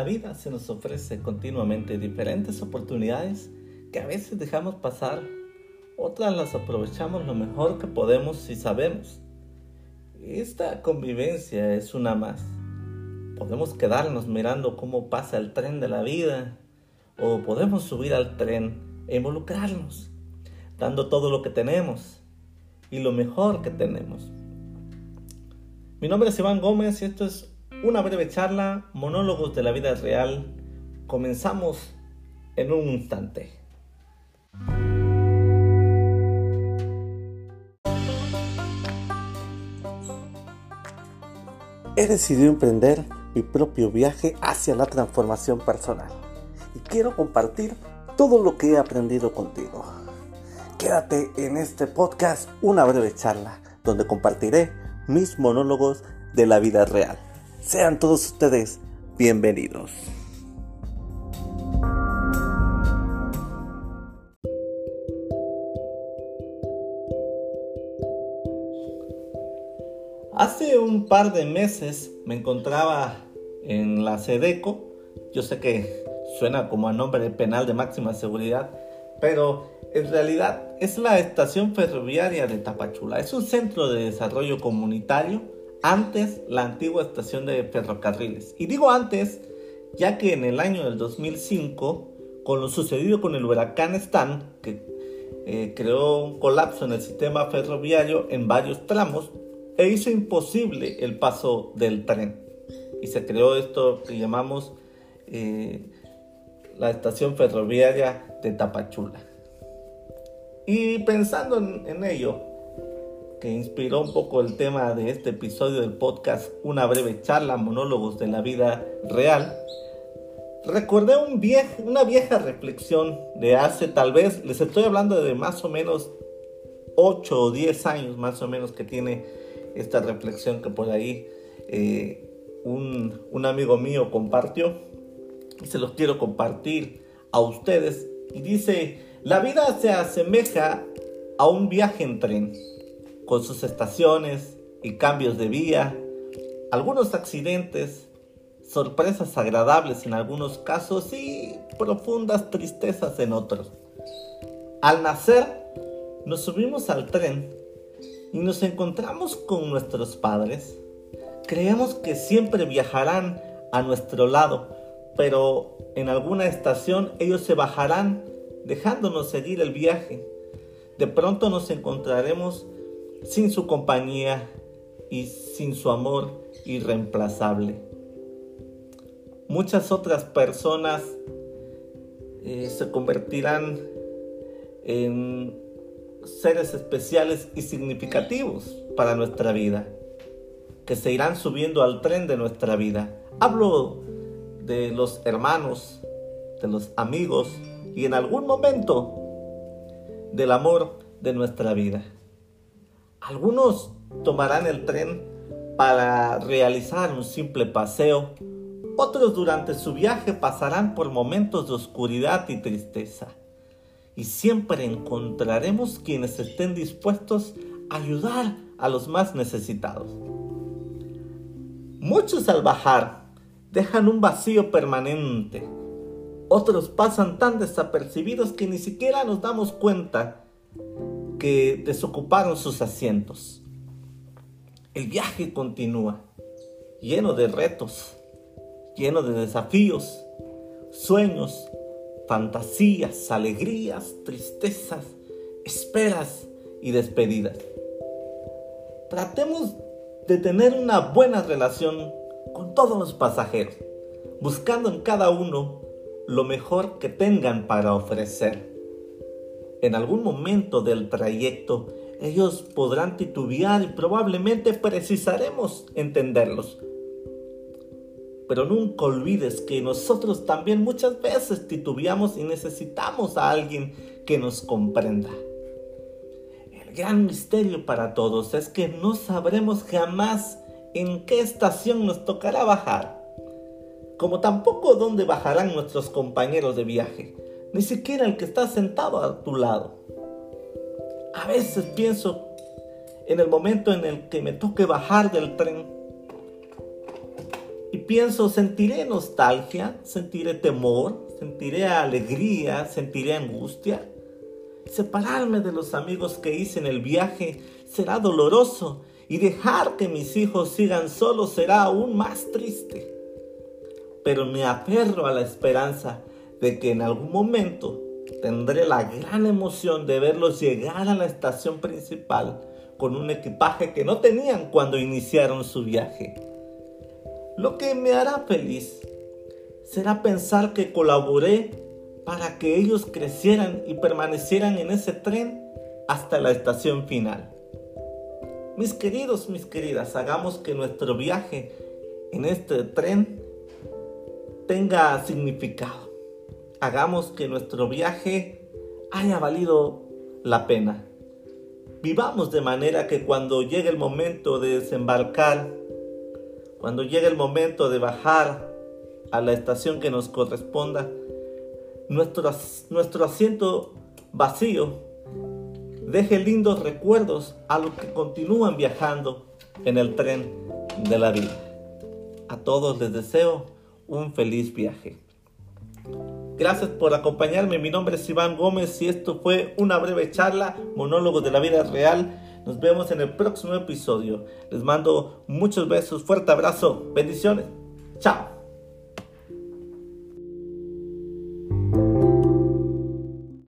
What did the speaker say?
la vida se nos ofrece continuamente diferentes oportunidades que a veces dejamos pasar, otras las aprovechamos lo mejor que podemos si sabemos. Esta convivencia es una más. Podemos quedarnos mirando cómo pasa el tren de la vida o podemos subir al tren e involucrarnos, dando todo lo que tenemos y lo mejor que tenemos. Mi nombre es Iván Gómez y esto es una breve charla, monólogos de la vida real. Comenzamos en un instante. He decidido emprender mi propio viaje hacia la transformación personal y quiero compartir todo lo que he aprendido contigo. Quédate en este podcast, una breve charla, donde compartiré mis monólogos de la vida real. Sean todos ustedes bienvenidos. Hace un par de meses me encontraba en la Sedeco. Yo sé que suena como a nombre penal de máxima seguridad, pero en realidad es la estación ferroviaria de Tapachula. Es un centro de desarrollo comunitario antes la antigua estación de ferrocarriles. Y digo antes, ya que en el año del 2005, con lo sucedido con el huracán Stan, que eh, creó un colapso en el sistema ferroviario en varios tramos e hizo imposible el paso del tren. Y se creó esto que llamamos eh, la estación ferroviaria de Tapachula. Y pensando en ello, que inspiró un poco el tema de este episodio del podcast Una breve charla, monólogos de la vida real, recordé un una vieja reflexión de hace tal vez, les estoy hablando de más o menos 8 o 10 años más o menos que tiene esta reflexión que por ahí eh, un, un amigo mío compartió. Y se los quiero compartir a ustedes. Y dice, la vida se asemeja a un viaje en tren con sus estaciones y cambios de vía, algunos accidentes, sorpresas agradables en algunos casos y profundas tristezas en otros. Al nacer, nos subimos al tren y nos encontramos con nuestros padres. Creemos que siempre viajarán a nuestro lado, pero en alguna estación ellos se bajarán dejándonos seguir el viaje. De pronto nos encontraremos sin su compañía y sin su amor irreemplazable. Muchas otras personas eh, se convertirán en seres especiales y significativos para nuestra vida, que se irán subiendo al tren de nuestra vida. Hablo de los hermanos, de los amigos y en algún momento del amor de nuestra vida. Algunos tomarán el tren para realizar un simple paseo, otros durante su viaje pasarán por momentos de oscuridad y tristeza. Y siempre encontraremos quienes estén dispuestos a ayudar a los más necesitados. Muchos al bajar dejan un vacío permanente. Otros pasan tan desapercibidos que ni siquiera nos damos cuenta que desocuparon sus asientos. El viaje continúa, lleno de retos, lleno de desafíos, sueños, fantasías, alegrías, tristezas, esperas y despedidas. Tratemos de tener una buena relación con todos los pasajeros, buscando en cada uno lo mejor que tengan para ofrecer en algún momento del trayecto ellos podrán titubear y probablemente precisaremos entenderlos. Pero nunca olvides que nosotros también muchas veces titubeamos y necesitamos a alguien que nos comprenda. El gran misterio para todos es que no sabremos jamás en qué estación nos tocará bajar, como tampoco dónde bajarán nuestros compañeros de viaje ni siquiera el que está sentado a tu lado. A veces pienso en el momento en el que me toque bajar del tren, y pienso, sentiré nostalgia, sentiré temor, sentiré alegría, sentiré angustia. Separarme de los amigos que hice en el viaje será doloroso y dejar que mis hijos sigan solos será aún más triste. Pero me aferro a la esperanza de que en algún momento tendré la gran emoción de verlos llegar a la estación principal con un equipaje que no tenían cuando iniciaron su viaje. Lo que me hará feliz será pensar que colaboré para que ellos crecieran y permanecieran en ese tren hasta la estación final. Mis queridos, mis queridas, hagamos que nuestro viaje en este tren tenga significado. Hagamos que nuestro viaje haya valido la pena. Vivamos de manera que cuando llegue el momento de desembarcar, cuando llegue el momento de bajar a la estación que nos corresponda, nuestro, asiento vacío deje lindos recuerdos a los que continúan viajando en el tren de la vida. A todos les deseo un feliz viaje. Gracias por acompañarme. Mi nombre es Iván Gómez y esto fue una breve charla, monólogo de la vida real. Nos vemos en el próximo episodio. Les mando muchos besos, fuerte abrazo, bendiciones. Chao.